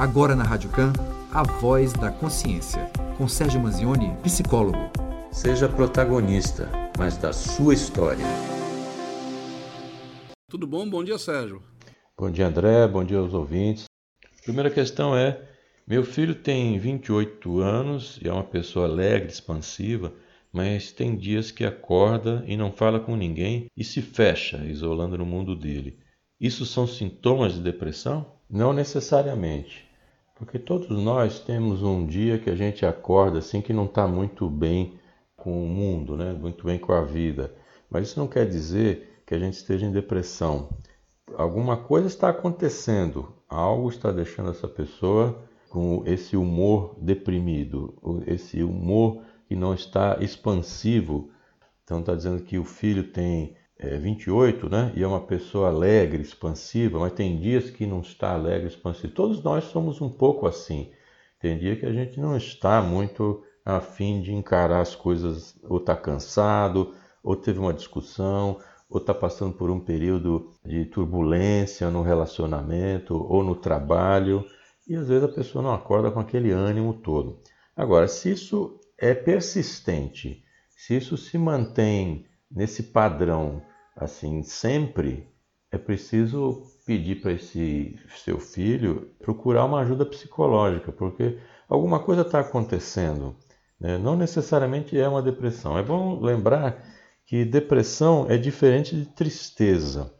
Agora na Rádio Can, a voz da consciência, com Sérgio Manzioni, psicólogo. Seja protagonista, mas da sua história. Tudo bom? Bom dia, Sérgio. Bom dia, André. Bom dia aos ouvintes. Primeira questão é: meu filho tem 28 anos e é uma pessoa alegre, expansiva, mas tem dias que acorda e não fala com ninguém e se fecha, isolando no mundo dele. Isso são sintomas de depressão? Não necessariamente, porque todos nós temos um dia que a gente acorda assim que não está muito bem com o mundo, né? muito bem com a vida. Mas isso não quer dizer que a gente esteja em depressão. Alguma coisa está acontecendo, algo está deixando essa pessoa com esse humor deprimido, esse humor que não está expansivo. Então está dizendo que o filho tem é, 28, né? E é uma pessoa alegre, expansiva, mas tem dias que não está alegre, expansivo. Todos nós somos um pouco assim. Tem dia que a gente não está muito afim de encarar as coisas, ou está cansado, ou teve uma discussão, ou está passando por um período de turbulência no relacionamento ou no trabalho, e às vezes a pessoa não acorda com aquele ânimo todo. Agora, se isso é persistente, se isso se mantém nesse padrão assim sempre, é preciso pedir para esse seu filho procurar uma ajuda psicológica, porque alguma coisa está acontecendo. Né? Não necessariamente é uma depressão. É bom lembrar que depressão é diferente de tristeza.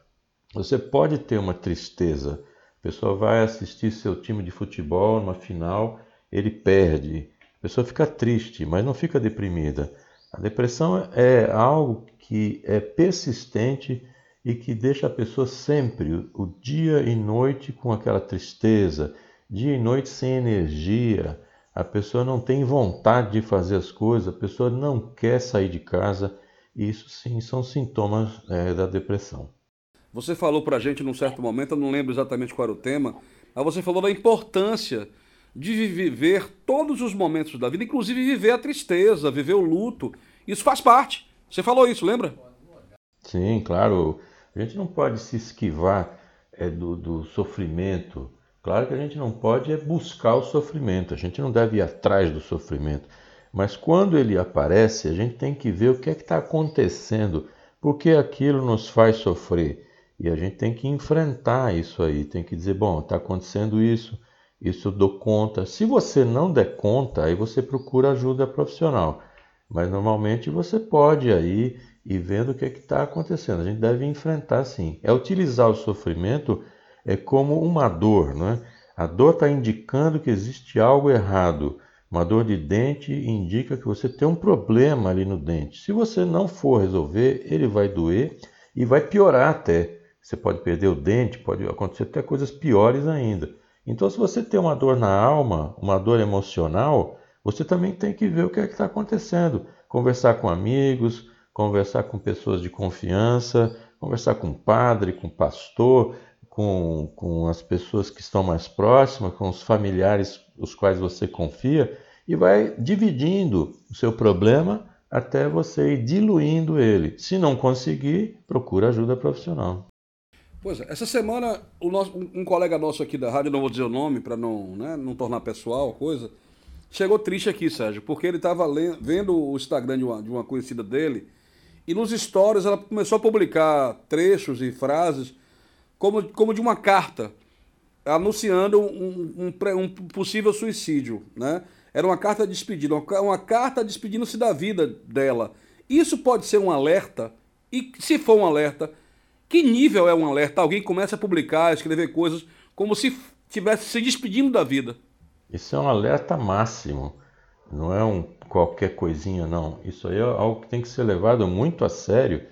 Você pode ter uma tristeza. A pessoa vai assistir seu time de futebol numa final, ele perde. A pessoa fica triste, mas não fica deprimida. A depressão é algo que é persistente e que deixa a pessoa sempre, o dia e noite, com aquela tristeza, dia e noite sem energia. A pessoa não tem vontade de fazer as coisas, a pessoa não quer sair de casa. Isso sim são sintomas é, da depressão. Você falou para a gente num certo momento, eu não lembro exatamente qual era o tema, mas você falou da importância de viver todos os momentos da vida, inclusive viver a tristeza, viver o luto. Isso faz parte. Você falou isso, lembra? Sim, claro. A gente não pode se esquivar é, do, do sofrimento. Claro que a gente não pode é buscar o sofrimento. A gente não deve ir atrás do sofrimento. Mas quando ele aparece, a gente tem que ver o que é que está acontecendo, por que aquilo nos faz sofrer. E a gente tem que enfrentar isso aí, tem que dizer, bom, está acontecendo isso, isso eu dou conta. Se você não der conta, aí você procura ajuda profissional. Mas normalmente você pode aí ir vendo o que é está acontecendo. A gente deve enfrentar sim. É utilizar o sofrimento é como uma dor, não é? A dor está indicando que existe algo errado. Uma dor de dente indica que você tem um problema ali no dente. Se você não for resolver, ele vai doer e vai piorar até. Você pode perder o dente, pode acontecer até coisas piores ainda. Então, se você tem uma dor na alma, uma dor emocional, você também tem que ver o que é que está acontecendo. Conversar com amigos, conversar com pessoas de confiança, conversar com padre, com pastor, com, com as pessoas que estão mais próximas, com os familiares os quais você confia, e vai dividindo o seu problema até você ir diluindo ele. Se não conseguir, procura ajuda profissional. Pois é, essa semana nosso, um colega nosso aqui da rádio, não vou dizer o nome para não, né, não tornar pessoal a coisa, chegou triste aqui, Sérgio, porque ele estava vendo o Instagram de uma, de uma conhecida dele e nos stories ela começou a publicar trechos e frases como, como de uma carta anunciando um, um, um possível suicídio, né? Era uma carta de despedida, uma, uma carta despedindo-se da vida dela. Isso pode ser um alerta? E se for um alerta, que nível é um alerta? Alguém começa a publicar, escrever coisas como se estivesse se despedindo da vida. Isso é um alerta máximo, não é um qualquer coisinha, não. Isso aí é algo que tem que ser levado muito a sério,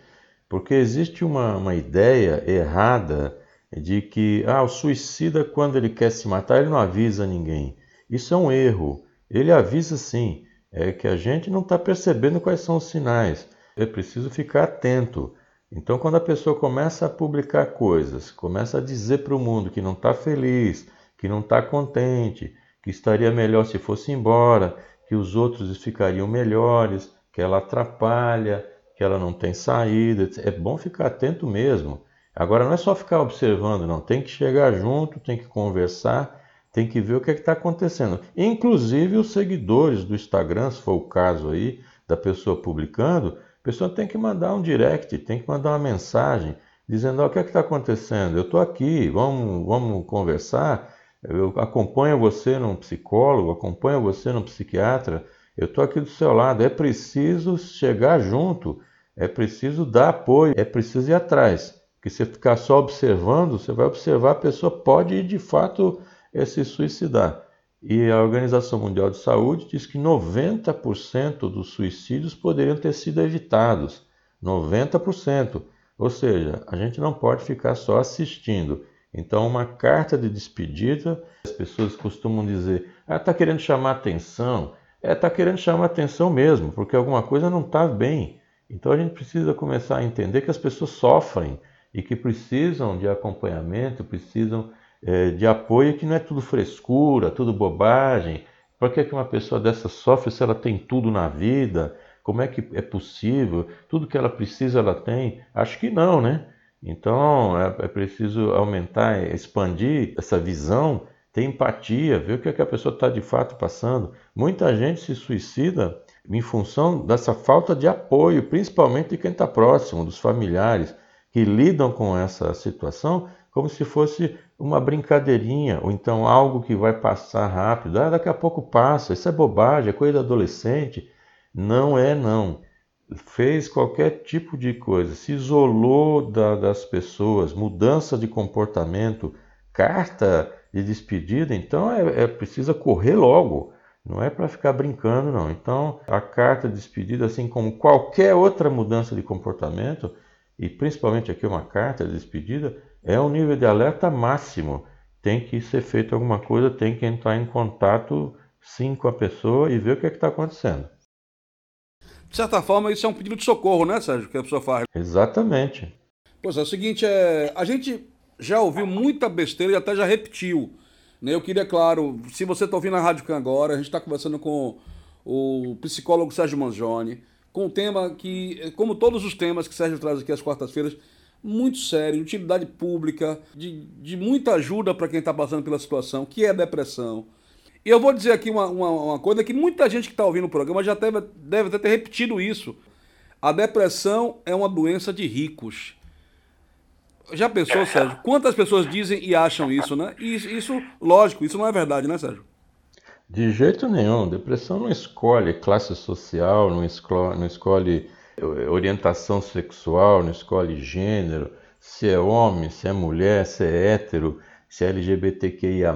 porque existe uma, uma ideia errada de que ah, o suicida, quando ele quer se matar, ele não avisa ninguém. Isso é um erro. Ele avisa sim, é que a gente não está percebendo quais são os sinais. É preciso ficar atento. Então, quando a pessoa começa a publicar coisas, começa a dizer para o mundo que não está feliz, que não está contente, que estaria melhor se fosse embora, que os outros ficariam melhores, que ela atrapalha, que ela não tem saída. É bom ficar atento mesmo. Agora não é só ficar observando, não. Tem que chegar junto, tem que conversar, tem que ver o que é está acontecendo. Inclusive os seguidores do Instagram, se for o caso aí, da pessoa publicando, pessoa tem que mandar um direct, tem que mandar uma mensagem dizendo: oh, o que é está acontecendo? Eu estou aqui, vamos, vamos conversar. Eu acompanho você num psicólogo, acompanho você num psiquiatra. Eu estou aqui do seu lado. É preciso chegar junto, é preciso dar apoio, é preciso ir atrás. Porque se ficar só observando, você vai observar a pessoa pode de fato é se suicidar. E a Organização Mundial de Saúde diz que 90% dos suicídios poderiam ter sido evitados. 90%. Ou seja, a gente não pode ficar só assistindo. Então, uma carta de despedida, as pessoas costumam dizer: ah, está querendo chamar atenção. É, está querendo chamar atenção mesmo, porque alguma coisa não está bem. Então, a gente precisa começar a entender que as pessoas sofrem e que precisam de acompanhamento, precisam é, de apoio, que não é tudo frescura, tudo bobagem. Por que, que uma pessoa dessa sofre se ela tem tudo na vida? Como é que é possível? Tudo que ela precisa ela tem? Acho que não, né? Então é, é preciso aumentar, expandir essa visão, ter empatia, ver o que, é que a pessoa está de fato passando. Muita gente se suicida em função dessa falta de apoio, principalmente de quem está próximo, dos familiares que lidam com essa situação como se fosse uma brincadeirinha, ou então algo que vai passar rápido. Ah, daqui a pouco passa, isso é bobagem, é coisa adolescente. Não é, não. Fez qualquer tipo de coisa, se isolou da, das pessoas, mudança de comportamento, carta de despedida, então é, é precisa correr logo. Não é para ficar brincando, não. Então, a carta de despedida, assim como qualquer outra mudança de comportamento, e principalmente aqui uma carta de despedida, é um nível de alerta máximo. Tem que ser feito alguma coisa, tem que entrar em contato sim com a pessoa e ver o que é está acontecendo. De certa forma, isso é um pedido de socorro, né, Sérgio, que a pessoa faz. Exatamente. Pois é, é o seguinte, é, a gente já ouviu muita besteira e até já repetiu. Né? Eu queria, claro, se você está ouvindo a Rádio Can agora, a gente está conversando com o psicólogo Sérgio Mangione, com um tema que, como todos os temas que Sérgio traz aqui às quartas-feiras, muito sério, utilidade pública, de, de muita ajuda para quem está passando pela situação, que é a depressão. E eu vou dizer aqui uma, uma, uma coisa que muita gente que está ouvindo o programa já deve, deve até ter repetido isso. A depressão é uma doença de ricos. Já pensou, Sérgio? Quantas pessoas dizem e acham isso, né? E isso, lógico, isso não é verdade, né, Sérgio? De jeito nenhum. Depressão não escolhe classe social, não escolhe, não escolhe orientação sexual, não escolhe gênero, se é homem, se é mulher, se é hétero, se é LGBTQIA,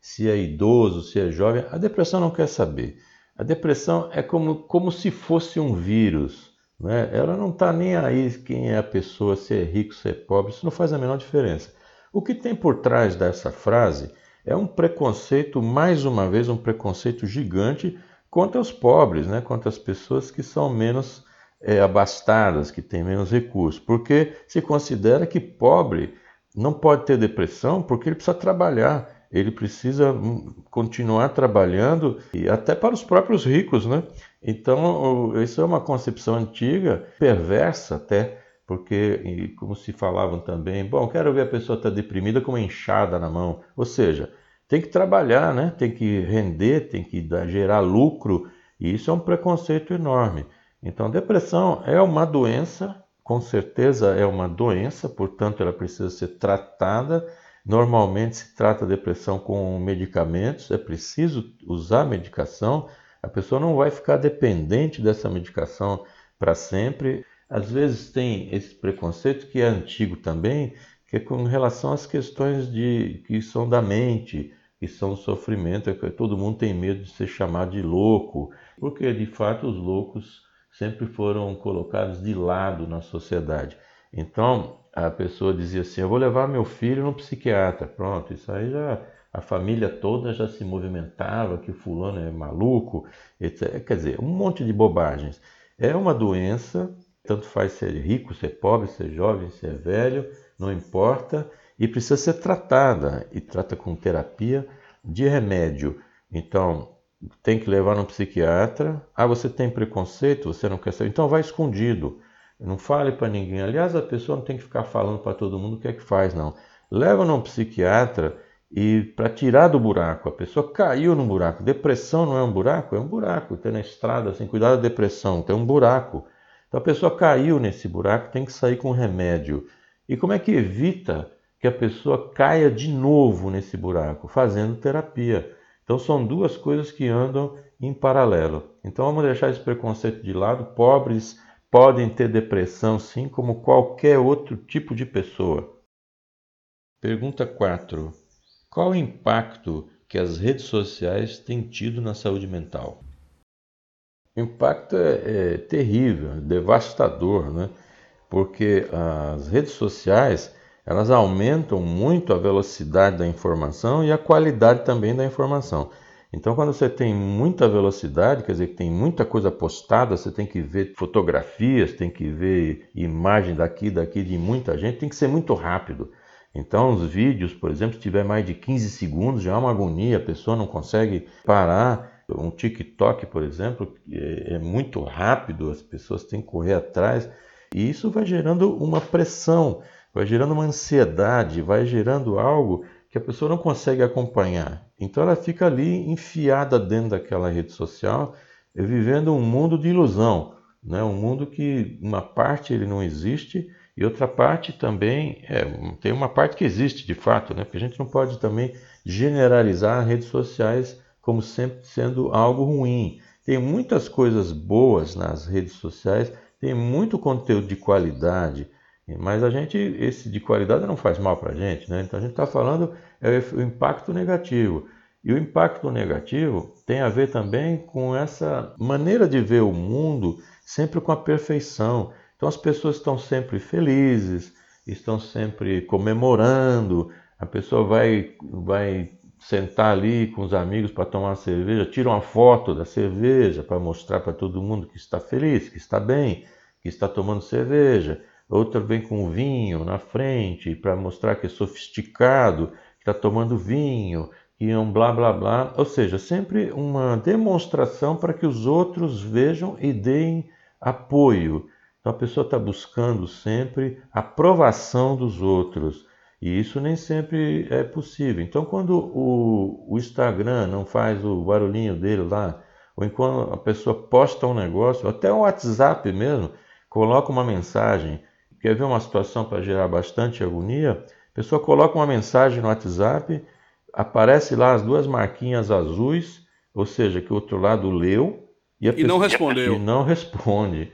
se é idoso, se é jovem. A depressão não quer saber. A depressão é como, como se fosse um vírus. Né? Ela não está nem aí quem é a pessoa, se é rico, se é pobre, isso não faz a menor diferença. O que tem por trás dessa frase é um preconceito, mais uma vez, um preconceito gigante contra os pobres, né? contra as pessoas que são menos é, abastadas, que têm menos recursos, porque se considera que pobre não pode ter depressão porque ele precisa trabalhar, ele precisa hum, continuar trabalhando e até para os próprios ricos, né? Então, isso é uma concepção antiga, perversa até, porque, como se falavam também, bom, quero ver a pessoa estar tá deprimida com uma enxada na mão. Ou seja, tem que trabalhar, né? tem que render, tem que gerar lucro, e isso é um preconceito enorme. Então, depressão é uma doença, com certeza é uma doença, portanto, ela precisa ser tratada. Normalmente se trata a depressão com medicamentos, é preciso usar medicação. A pessoa não vai ficar dependente dessa medicação para sempre. Às vezes tem esse preconceito que é antigo também, que é com relação às questões de que são da mente, que são sofrimento, é que todo mundo tem medo de ser chamado de louco, porque de fato os loucos sempre foram colocados de lado na sociedade. Então, a pessoa dizia assim: Eu vou levar meu filho no psiquiatra. Pronto, isso aí já. A família toda já se movimentava, que fulano é maluco, etc. Quer dizer, um monte de bobagens. É uma doença, tanto faz ser rico, ser pobre, ser jovem, ser velho, não importa, e precisa ser tratada, e trata com terapia de remédio. Então, tem que levar no psiquiatra. Ah, você tem preconceito, você não quer saber, então vai escondido. Não fale para ninguém. Aliás, a pessoa não tem que ficar falando para todo mundo o que é que faz, não. Leva no psiquiatra e para tirar do buraco. A pessoa caiu no buraco. Depressão não é um buraco? É um buraco. Tem na estrada, assim, cuidado da depressão, tem um buraco. Então a pessoa caiu nesse buraco, tem que sair com remédio. E como é que evita que a pessoa caia de novo nesse buraco? Fazendo terapia. Então são duas coisas que andam em paralelo. Então vamos deixar esse preconceito de lado. Pobres podem ter depressão, sim, como qualquer outro tipo de pessoa. Pergunta 4. Qual o impacto que as redes sociais têm tido na saúde mental? O impacto é, é terrível, devastador, né? porque as redes sociais elas aumentam muito a velocidade da informação e a qualidade também da informação. Então, quando você tem muita velocidade, quer dizer que tem muita coisa postada, você tem que ver fotografias, tem que ver imagem daqui, daqui de muita gente, tem que ser muito rápido. Então, os vídeos, por exemplo, se tiver mais de 15 segundos, já é uma agonia, a pessoa não consegue parar. Um TikTok, por exemplo, é, é muito rápido, as pessoas têm que correr atrás, e isso vai gerando uma pressão, vai gerando uma ansiedade, vai gerando algo que a pessoa não consegue acompanhar. Então, ela fica ali enfiada dentro daquela rede social, vivendo um mundo de ilusão, né? um mundo que uma parte ele não existe e outra parte também, é, tem uma parte que existe de fato, né? porque a gente não pode também generalizar redes sociais como sempre sendo algo ruim. Tem muitas coisas boas nas redes sociais, tem muito conteúdo de qualidade, mas a gente, esse de qualidade não faz mal para a gente, né? Então a gente está falando é o impacto negativo. E o impacto negativo tem a ver também com essa maneira de ver o mundo sempre com a perfeição. Então as pessoas estão sempre felizes, estão sempre comemorando, a pessoa vai, vai sentar ali com os amigos para tomar uma cerveja, tira uma foto da cerveja para mostrar para todo mundo que está feliz, que está bem, que está tomando cerveja. Outra vem com vinho na frente para mostrar que é sofisticado, que está tomando vinho, e um blá blá blá. Ou seja, sempre uma demonstração para que os outros vejam e deem apoio. Então a pessoa está buscando sempre aprovação dos outros. E isso nem sempre é possível. Então, quando o, o, Instagram não faz o barulhinho dele lá, ou enquanto a pessoa posta um negócio, até o WhatsApp mesmo, coloca uma mensagem, quer ver uma situação para gerar bastante agonia? A pessoa coloca uma mensagem no WhatsApp, aparece lá as duas marquinhas azuis, ou seja, que o outro lado leu, e, e não respondeu. E não responde.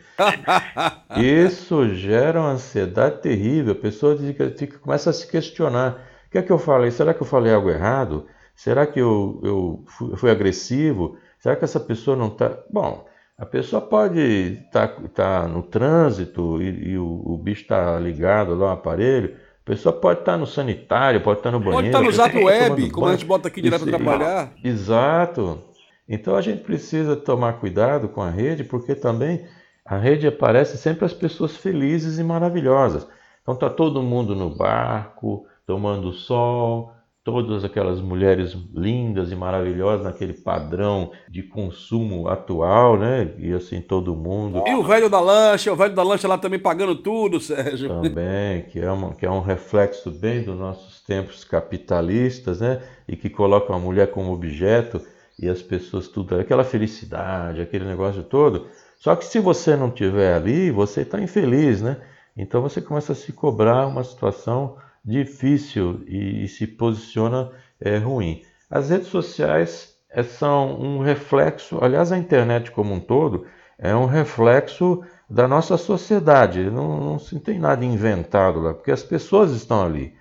Isso gera uma ansiedade terrível. A pessoa fica, começa a se questionar. O que é que eu falei? Será que eu falei algo errado? Será que eu, eu fui agressivo? Será que essa pessoa não está. Bom, a pessoa pode estar tá, tá no trânsito e, e o, o, bicho está ligado lá no aparelho. A pessoa pode estar tá no sanitário, pode estar tá no banheiro. Pode estar no zap web, como a gente bota aqui direto para trabalhar. Exato. Então a gente precisa tomar cuidado com a rede, porque também a rede aparece sempre as pessoas felizes e maravilhosas. Então está todo mundo no barco, tomando sol, todas aquelas mulheres lindas e maravilhosas naquele padrão de consumo atual, né? E assim todo mundo. E o velho da lancha, o velho da lancha lá também pagando tudo, Sérgio. Também, que é, uma, que é um reflexo bem dos nossos tempos capitalistas, né? E que coloca a mulher como objeto e as pessoas tudo, aquela felicidade, aquele negócio todo. Só que se você não tiver ali, você está infeliz, né? Então você começa a se cobrar uma situação difícil e, e se posiciona é, ruim. As redes sociais é, são um reflexo, aliás, a internet como um todo é um reflexo da nossa sociedade. Não, não se tem nada inventado lá, porque as pessoas estão ali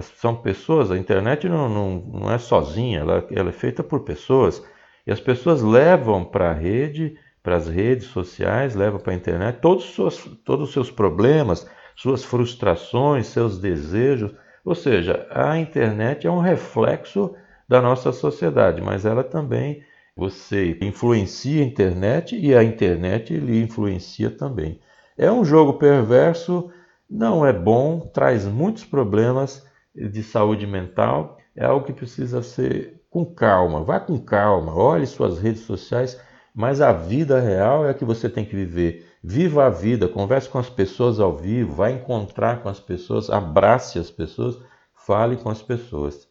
são pessoas, a internet não, não, não é sozinha, ela, ela é feita por pessoas. E as pessoas levam para a rede, para as redes sociais, levam para a internet todos os, seus, todos os seus problemas, suas frustrações, seus desejos. Ou seja, a internet é um reflexo da nossa sociedade, mas ela também, você influencia a internet e a internet lhe influencia também. É um jogo perverso, não é bom, traz muitos problemas de saúde mental é algo que precisa ser com calma. Vá com calma, olhe suas redes sociais, mas a vida real é a que você tem que viver. Viva a vida, converse com as pessoas ao vivo, vá encontrar com as pessoas, abrace as pessoas, fale com as pessoas.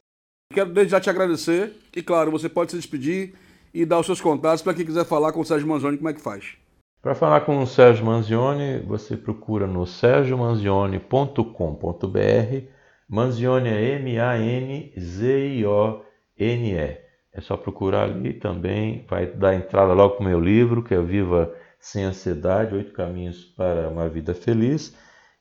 Quero desde já te agradecer e, claro, você pode se despedir e dar os seus contatos para quem quiser falar com o Sérgio Manzioni, como é que faz? Para falar com o Sérgio Manzioni, você procura no sergiomanzioni.com.br. Manzioni é M-A-N-Z-I-O-N-E. É só procurar ali também, vai dar entrada logo para o meu livro, que é Viva Sem Ansiedade, Oito Caminhos para uma Vida Feliz.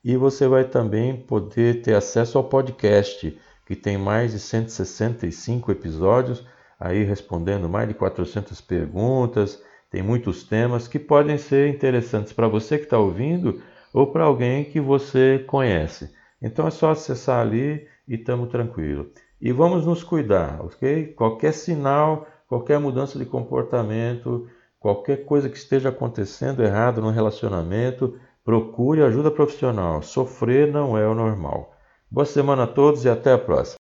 E você vai também poder ter acesso ao podcast, que tem mais de 165 episódios, aí respondendo mais de 400 perguntas, tem muitos temas que podem ser interessantes para você que está ouvindo ou para alguém que você conhece. Então é só acessar ali e estamos tranquilos. E vamos nos cuidar, ok? Qualquer sinal, qualquer mudança de comportamento, qualquer coisa que esteja acontecendo errado no relacionamento, procure ajuda profissional. Sofrer não é o normal. Boa semana a todos e até a próxima.